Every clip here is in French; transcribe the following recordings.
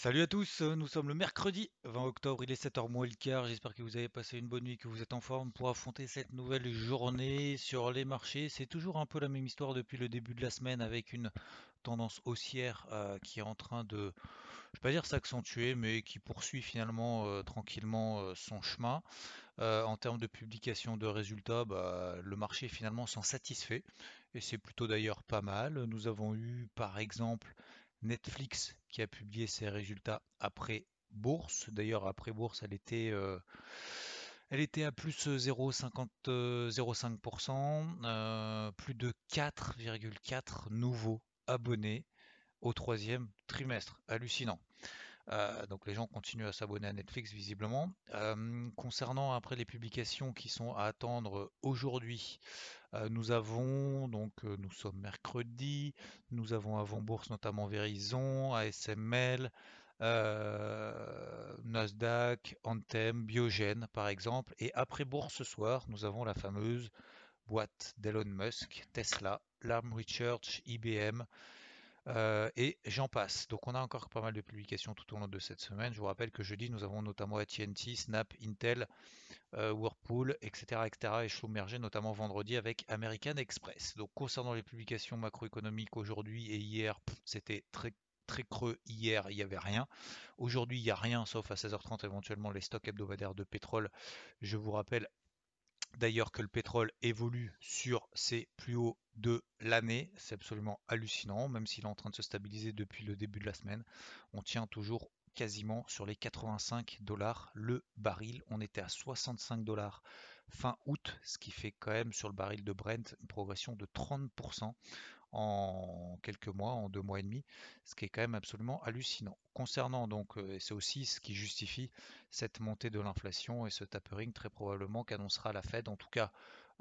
Salut à tous, nous sommes le mercredi 20 octobre, il est 7h moins le quart. J'espère que vous avez passé une bonne nuit, que vous êtes en forme pour affronter cette nouvelle journée sur les marchés. C'est toujours un peu la même histoire depuis le début de la semaine avec une tendance haussière euh, qui est en train de, je ne vais pas dire s'accentuer, mais qui poursuit finalement euh, tranquillement euh, son chemin. en termes de publication de résultats, bah, le marché finalement s'en satisfait et c'est plutôt d'ailleurs pas mal. Nous avons eu par exemple Netflix qui a publié ses résultats après bourse. D'ailleurs, après bourse, elle était, euh, elle était à plus 0,5%, euh, plus de 4,4 nouveaux abonnés au troisième trimestre. Hallucinant. Euh, donc les gens continuent à s'abonner à Netflix visiblement. concernant après les publications qui sont à attendre aujourd'hui, euh, nous avons donc euh, nous sommes mercredi, nous avons avant bourse notamment Verizon, ASML, Nasdaq, Anthem, Biogen par exemple, et après bourse ce soir, nous avons la fameuse boîte d'Elon Musk, Tesla, Lam Research, IBM, et j'en passe. Donc on a encore pas mal de publications tout au long de cette semaine. Je vous rappelle que jeudi, nous avons notamment AT&T, Snap, Intel, euh, Whirlpool, etc., etc. Et Schlumberger, notamment vendredi avec American Express. Donc concernant les publications macroéconomiques aujourd'hui et hier, c'était très très creux hier, il n'y avait rien. Aujourd'hui, il n'y a rien, sauf à 16h30 éventuellement les stocks hebdomadaires de pétrole. Je vous rappelle d'ailleurs que le pétrole évolue sur ses plus hauts de l'année. C'est absolument hallucinant, même s'il est en train de se stabiliser depuis le début de la semaine. On tient toujours quasiment sur les 85 dollars le baril. On était à 65 dollars fin août, ce qui fait quand même sur le baril de Brent une progression de 30% en quelques mois, en deux mois et demi, ce qui est quand même absolument hallucinant. Concernant donc, euh, c'est aussi ce qui justifie cette montée de l'inflation et ce tapering très probablement qu'annoncera la Fed, en tout cas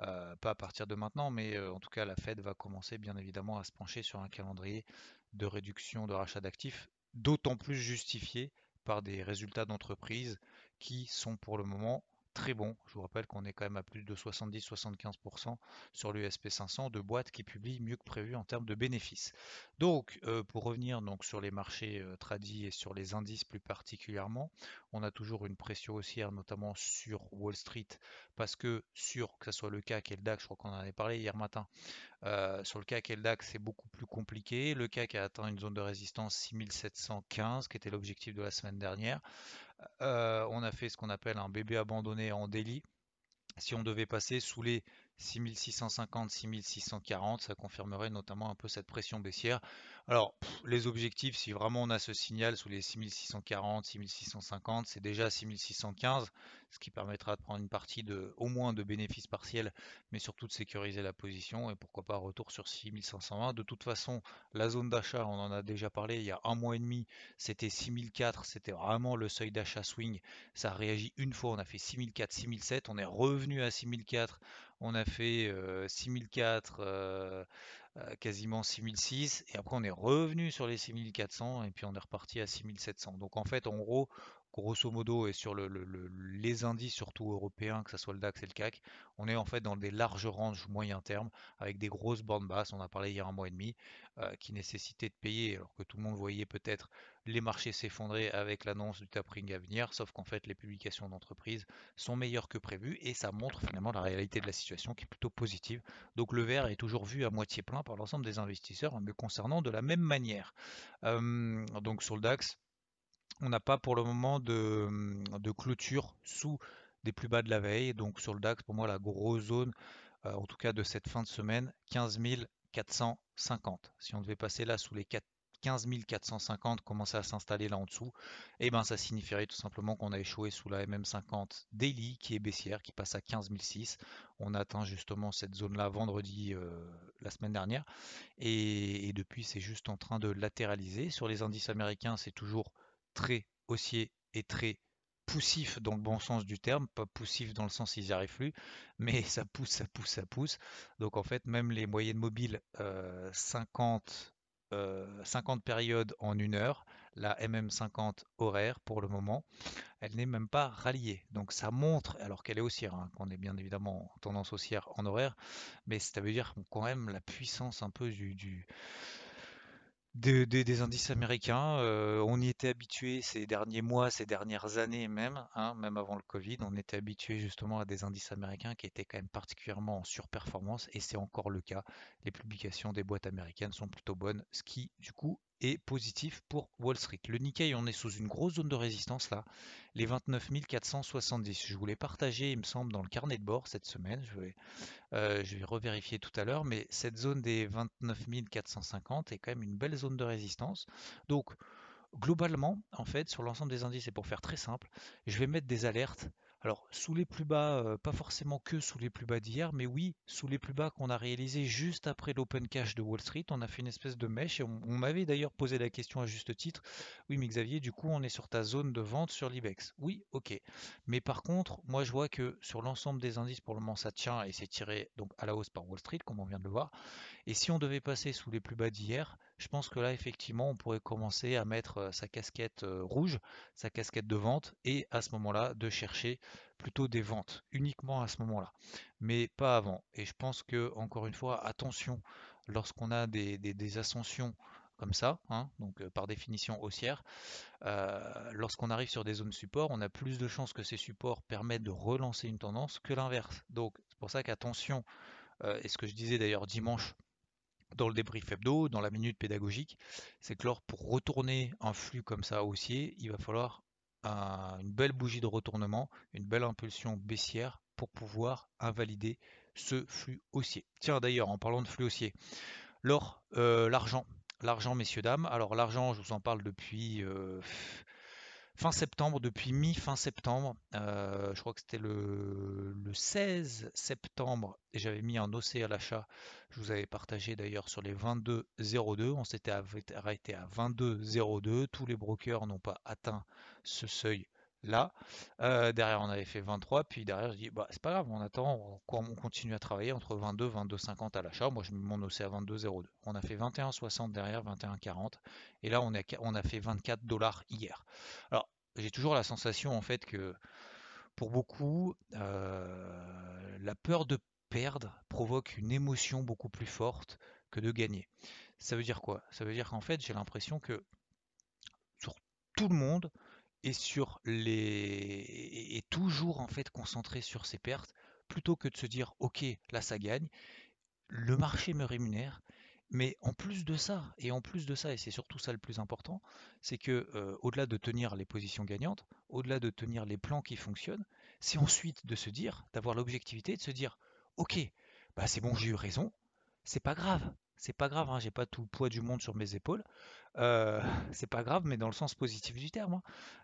euh, pas à partir de maintenant, mais euh, en tout cas la Fed va commencer bien évidemment à se pencher sur un calendrier de réduction de rachat d'actifs, d'autant plus justifié par des résultats d'entreprise qui sont pour le moment très bon. Je vous rappelle qu'on est quand même à plus de 70-75% sur l'USP 500 de boîtes qui publient mieux que prévu en termes de bénéfices. Donc, euh, pour revenir donc sur les marchés euh, tradis et sur les indices plus particulièrement, on a toujours une pression haussière, notamment sur Wall Street, parce que sur que ce soit le CAC et le DAX, je crois qu'on en avait parlé hier matin, euh, sur le CAC et le DAX, c'est beaucoup plus compliqué. Le CAC a atteint une zone de résistance 6715, qui était l'objectif de la semaine dernière. Euh, on a fait ce qu'on appelle un bébé abandonné en délit. Si on devait passer sous les 6650, 6640, ça confirmerait notamment un peu cette pression baissière. Alors, les objectifs, si vraiment on a ce signal sous les 6640, 6650, c'est déjà 6615, ce qui permettra de prendre une partie de, au moins de bénéfices partiels, mais surtout de sécuriser la position et pourquoi pas retour sur 6520. De toute façon, la zone d'achat, on en a déjà parlé il y a un mois et demi, c'était 6004, c'était vraiment le seuil d'achat swing. Ça a réagi une fois, on a fait 6004, 6007, on est revenu à 6004, on a fait 6004. Euh, euh, quasiment 6006 et après on est revenu sur les 6400 et puis on est reparti à 6700 donc en fait en gros grosso modo et sur les indices surtout européens que ce soit le DAX et le CAC on est en fait dans des larges ranges moyen terme avec des grosses bandes basses on a parlé hier un mois et demi euh, qui nécessitaient de payer alors que tout le monde voyait peut-être les marchés s'effondrer avec l'annonce du tapering à venir, sauf qu'en fait les publications d'entreprise sont meilleures que prévu et ça montre finalement la réalité de la situation qui est plutôt positive. Donc le verre est toujours vu à moitié plein par l'ensemble des investisseurs, me concernant de la même manière. Euh, donc sur le DAX, on n'a pas pour le moment de, de, clôture sous des plus bas de la veille. Donc sur le DAX, pour moi, la grosse zone, euh, en tout cas de cette fin de semaine, 15 450. Si on devait passer là sous les 4 15 450 commençait à s'installer là en dessous, et eh ben ça signifierait tout simplement qu'on a échoué sous la MM50 daily qui est baissière, qui passe à 15 006. On a atteint justement cette zone-là vendredi euh, la semaine dernière, et depuis c'est juste en train de latéraliser. Sur les indices américains, c'est toujours très haussier et très poussif dans le bon sens du terme, pas poussif dans le sens ils n'y arrivent plus, mais ça pousse, ça pousse, ça pousse. Donc en fait, même les moyennes mobiles 50, euh, 50 euh, périodes en une heure, la MM50 horaire pour le moment, elle n'est même pas ralliée. Donc ça montre, alors qu'elle est haussière, hein, qu'on est bien évidemment en tendance haussière en horaire, mais ça veut dire quand même la puissance un peu du des indices américains, euh, on y était habitué ces derniers mois, ces dernières années même, hein, même avant le Covid, on était habitué justement à des indices américains qui étaient quand même particulièrement en surperformance et c'est encore le cas. Les publications des boîtes américaines sont plutôt bonnes, ce qui du coup est positif pour Wall Street. Le Nikkei, on est sous une grosse zone de résistance là, les 29 470. Je voulais partager, il me semble, dans le carnet de bord cette semaine. Je vais, euh, je vais revérifier tout à l'heure, mais cette zone des 29 450 est quand même une belle zone de résistance. Donc, globalement, en fait, sur l'ensemble des indices, et pour faire très simple, je vais mettre des alertes alors, sous les plus bas, euh, pas forcément que sous les plus bas d'hier, mais oui, sous les plus bas qu'on a réalisé juste après l'open cash de Wall Street, on a fait une espèce de mèche et on, m'avait d'ailleurs posé la question à juste titre. Oui, mais Xavier, du coup, on est sur ta zone de vente sur l'IBEX. Oui, ok. Mais par contre, moi, je vois que sur l'ensemble des indices, pour le moment, ça tient et c'est tiré donc à la hausse par Wall Street, comme on vient de le voir. Et si on devait passer sous les plus bas d'hier, je pense que là, effectivement, on pourrait commencer à mettre euh, sa casquette euh, rouge, sa casquette de vente, et à ce moment-là, de chercher plutôt des ventes, uniquement à ce moment-là, mais pas avant. Et je pense que, encore une fois, attention, lorsqu'on a des, ascensions comme ça, hein, donc euh, par définition haussière, lorsqu'on arrive sur des zones support, on a plus de chances que ces supports permettent de relancer une tendance que l'inverse. Donc c'est pour ça qu'attention, et ce que je disais d'ailleurs dimanche dans le débrief hebdo, dans la minute pédagogique, c'est que lors pour retourner un flux comme ça haussier, il va falloir une belle bougie de retournement, une belle impulsion baissière pour pouvoir invalider ce flux haussier. Tiens d'ailleurs, en parlant de flux haussier, l'or, euh, l'argent, l'argent messieurs dames. Alors l'argent, je vous en parle depuis euh, fin septembre, depuis mi-fin septembre, euh, je crois que c'était le, 16 septembre, et j'avais mis un OC à l'achat, je vous avais partagé d'ailleurs sur les 22,02, on s'était arrêté à 22,02, tous les brokers n'ont pas atteint ce seuil là. Euh, derrière, on avait fait 23, puis derrière, je dis, bah, c'est pas grave, on attend, on, on continue à travailler entre 22 22,50 à l'achat. Moi, je mets mon OC à 22,02. On a fait 21,60 derrière, 21,40. Et là, on a, on a fait 24 dollars hier. Alors, j'ai toujours la sensation, en fait, que pour beaucoup, euh, la peur de perdre provoque une émotion beaucoup plus forte que de gagner. Ça veut dire quoi? Ça veut dire qu'en fait, j'ai l'impression que sur tout le monde, et sur les et toujours en fait concentré sur ses pertes plutôt que de se dire ok là ça gagne le marché me rémunère mais en plus de ça et en plus de ça et c'est surtout ça le plus important c'est que euh, au-delà de tenir les positions gagnantes au-delà de tenir les plans qui fonctionnent c'est ensuite de se dire d'avoir l'objectivité de se dire ok bah c'est bon j'ai eu raison c'est pas grave c'est pas grave, hein, j'ai pas tout le poids du monde sur mes épaules. Euh, c'est pas grave, mais dans le sens positif du terme. Hein.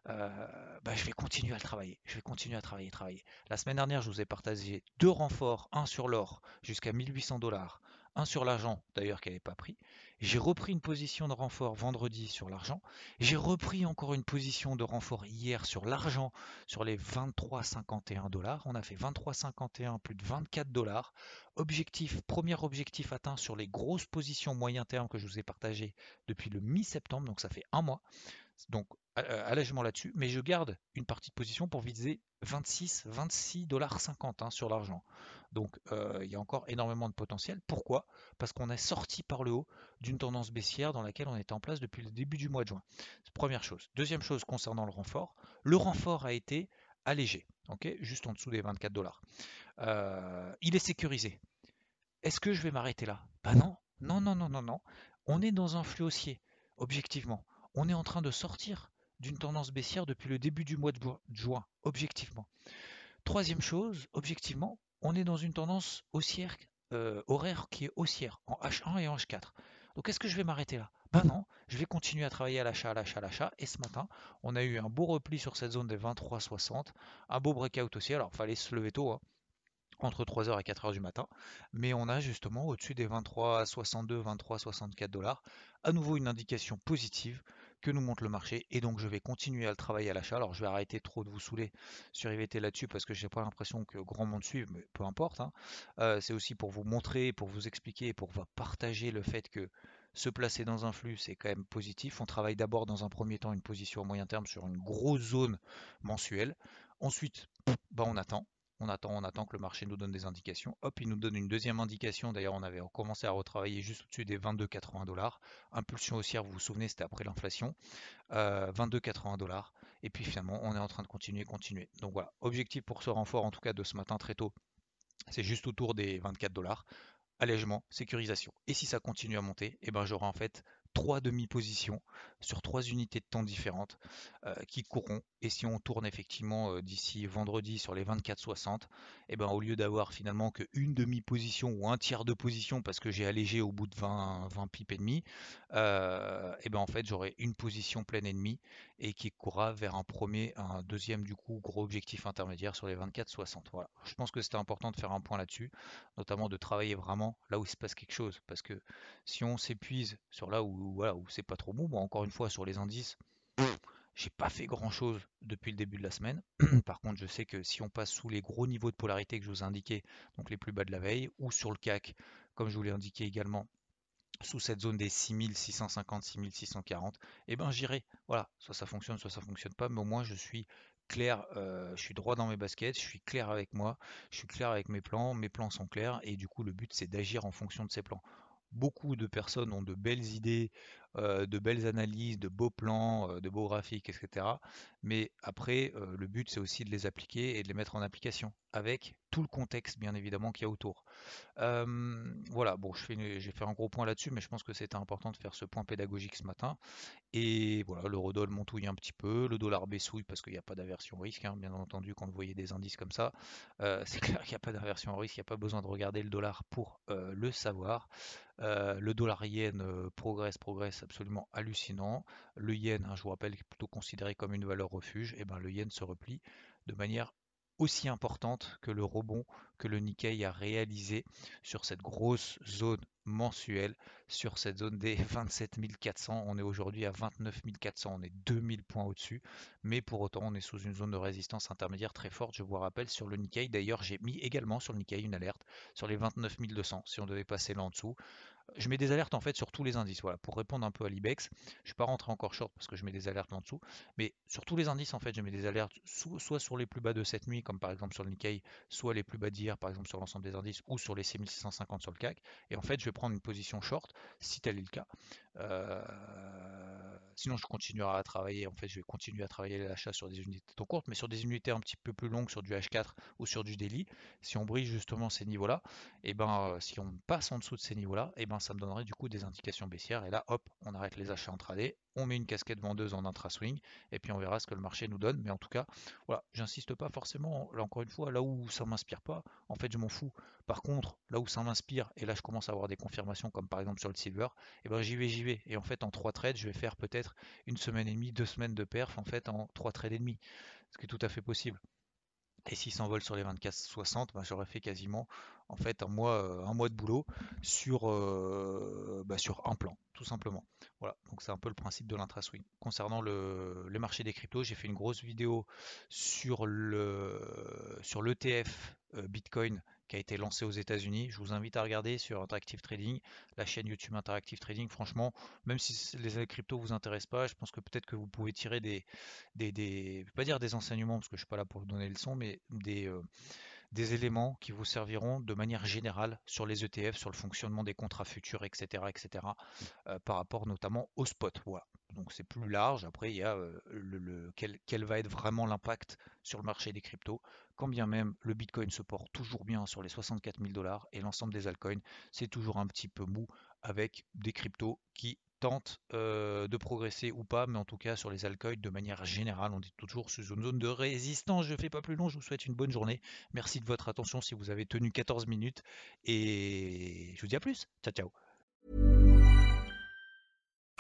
Euh, bah, je vais continuer à travailler. Je vais continuer à travailler, travailler. La semaine dernière, je vous ai partagé deux renforts, un sur l'or jusqu'à 1800 dollars, un sur l'argent, d'ailleurs qui n'avait pas pris. J'ai repris une position de renfort vendredi sur l'argent. J'ai repris encore une position de renfort hier sur l'argent, sur les 23,51 dollars. On a fait 23,51 plus de 24 dollars. Objectif, premier objectif atteint sur les grosses positions moyen terme que je vous ai partagé depuis le mi-septembre, donc ça fait un mois. Donc euh, allègement là-dessus, mais je garde une partie de position pour viser 26, 26 dollars 50 sur l'argent. Donc euh, il y a encore énormément de potentiel. Pourquoi? Parce qu'on est sorti par le haut d'une tendance baissière dans laquelle on était en place depuis le début du mois de juin. Première chose. Deuxième chose concernant le renfort, le renfort a été allégé, ok, juste en dessous des 24 dollars. Euh, il est sécurisé. Est-ce que je vais m'arrêter là? Bah non, non, non, non, non, non. On est dans un flux haussier, objectivement. On est en train de sortir d'une tendance baissière depuis le début du mois de juin, objectivement. Troisième chose, objectivement, on est dans une tendance haussière, euh, horaire qui est haussière, en H1 et en H4. Donc est-ce que je vais m'arrêter là? Ben non, je vais continuer à travailler à l'achat, à l'achat, à l'achat. Et ce matin, on a eu un beau repli sur cette zone des 23,60, un beau breakout aussi. Alors, il fallait se lever tôt, hein, entre 3h et 4h du matin, mais on a justement au-dessus des 23,62, 23,64 dollars, à nouveau une indication positive que nous montre le marché et donc je vais continuer à le travailler à l'achat. Alors je vais arrêter trop de vous saouler sur IVT là-dessus parce que j'ai pas l'impression que grand monde suive, mais peu importe. Hein. Euh, c'est aussi pour vous montrer, pour vous expliquer, pour vous partager le fait que se placer dans un flux, c'est quand même positif. On travaille d'abord dans un premier temps une position à moyen terme sur une grosse zone mensuelle. Ensuite, bah, on attend on attend, on attend que le marché nous donne des indications. Hop, il nous donne une deuxième indication. D'ailleurs, on avait commencé à retravailler juste au-dessus des 22,80 dollars. Impulsion haussière, vous vous souvenez, c'était après l'inflation. 22,80 euh, dollars. Et puis finalement, on est en train de continuer, continuer. Donc voilà, objectif pour ce renfort, en tout cas de ce matin très tôt, c'est juste autour des 24 dollars. Allègement, sécurisation. Et si ça continue à monter, eh ben j'aurai en fait trois demi-positions sur trois unités de temps différentes euh, qui courront. Et si on tourne effectivement euh, d'ici vendredi sur les 24-60, et eh ben au lieu d'avoir finalement qu'une demi-position ou un tiers de position parce que j'ai allégé au bout de 20, 20 pipes et demi, euh, et ben en fait j'aurai une position pleine et et qui courra vers un premier, un deuxième du coup gros objectif intermédiaire sur les 24-60. Voilà. Je pense que c'était important de faire un point là-dessus, notamment de travailler vraiment là où il se passe quelque chose, parce que si on s'épuise sur là où voilà, où c'est pas trop. Bon, encore une fois, sur les indices, j'ai pas fait grand chose depuis le début de la semaine. Par contre, je sais que si on passe sous les gros niveaux de polarité que je vous ai indiqués, donc les plus bas de la veille, ou sur le CAC, comme je vous l'ai indiqué également, sous cette zone des 6650, 6640, et ben j'irai. Voilà, soit ça fonctionne, soit ça fonctionne pas, mais au moins je suis clair, euh, je suis droit dans mes baskets, je suis clair avec moi, je suis clair avec mes plans, mes plans sont clairs, et du coup le but c'est d'agir en fonction de ces plans beaucoup de personnes ont de belles idées, euh, de belles analyses, de beaux plans, euh, de beaux graphiques, etc. Mais après, euh, le but, c'est aussi de les appliquer et de les mettre en application, avec tout le contexte, bien évidemment, qu'il y a autour. voilà, bon, j'ai fait un gros point là-dessus, mais je pense que c'était important de faire ce point pédagogique ce matin. Et voilà, le redol montouille un petit peu, le dollar baissouille parce qu'il n'y a pas d'aversion risque, hein, bien entendu, quand vous voyez des indices comme ça, c'est clair qu'il n'y a pas d'aversion risque, il n'y a pas besoin de regarder le dollar pour le savoir. le dollar yen progresse, progresse absolument hallucinant. Le yen, hein, je vous rappelle, est plutôt considéré comme une valeur refuge, et ben le yen se replie de manière aussi importante que le rebond que le Nikkei a réalisé sur cette grosse zone mensuelle, sur cette zone des 27 400. On est aujourd'hui à 29 400, on est 2000 points au-dessus, mais pour autant on est sous une zone de résistance intermédiaire très forte, je vous rappelle, sur le Nikkei. D'ailleurs j'ai mis également sur le Nikkei une alerte sur les 29 200 si on devait passer là en dessous je mets des alertes en fait sur tous les indices. Voilà, pour répondre un peu à l'IBEX, je ne suis pas rentré encore short parce que je mets des alertes en dessous, mais sur tous les indices en fait, je mets des alertes soit sur les plus bas de cette nuit, comme par exemple sur le Nikkei, soit les plus bas d'hier, par exemple sur l'ensemble des indices, ou sur les 6650 sur le CAC. Et en fait, je vais prendre une position short si tel est le cas. Euh, sinon, je continuerai à travailler. En fait, je vais continuer à travailler l'achat sur des unités trop courtes, mais sur des unités un petit peu plus longues, sur du H4 ou sur du daily. Si on brise justement ces niveaux-là, et eh ben, euh, si on passe en dessous de ces niveaux-là, et eh ben, ça me donnerait du coup des indications baissières. Et là, hop, on arrête les achats intraday, on met une casquette vendeuse en intra-swing, et puis on verra ce que le marché nous donne. Mais en tout cas, voilà, j'insiste pas forcément, là encore une fois, là où ça m'inspire pas, en fait, je m'en fous. Par contre, là où ça m'inspire, et là je commence à avoir des confirmations, comme par exemple sur le silver, et eh ben j'y vais, j'y vais. Et en fait, en trois trades, je vais faire peut-être une semaine et demie, deux semaines de perf, en fait, en trois trades et demi. Ce qui est tout à fait possible. Et s'il s'envole sur les 24-60, ben, j'aurais fait quasiment en fait un mois, euh, un mois de boulot sur, euh, bah, sur un plan, tout simplement. Voilà, donc c'est un peu le principe de l'intra-swing. Concernant le, marché des cryptos, j'ai fait une grosse vidéo sur le sur l'ETF euh, Bitcoin qui a été lancé aux États-Unis. Je vous invite à regarder sur Interactive Trading, la chaîne YouTube Interactive Trading. Franchement, même si les cryptos vous intéressent pas, je pense que peut-être que vous pouvez tirer des, des, pas dire des enseignements parce que je suis pas là pour vous donner le son, mais des euh, des éléments qui vous serviront de manière générale sur les ETF, sur le fonctionnement des contrats futurs, etc., etc., euh, par rapport notamment au spot. Voilà. Donc c'est plus large. Après, il y a euh, le, quel, quel, va être vraiment l'impact sur le marché des cryptos. Quand bien même le Bitcoin se porte toujours bien sur les 64 000 dollars et l'ensemble des altcoins, c'est toujours un petit peu mou avec des cryptos qui tentent euh, de progresser ou pas, mais en tout cas sur les altcoins de manière générale, on est toujours sous une zone de résistance. Je ne fais pas plus long, je vous souhaite une bonne journée. Merci de votre attention si vous avez tenu 14 minutes et je vous dis à plus. Ciao ciao.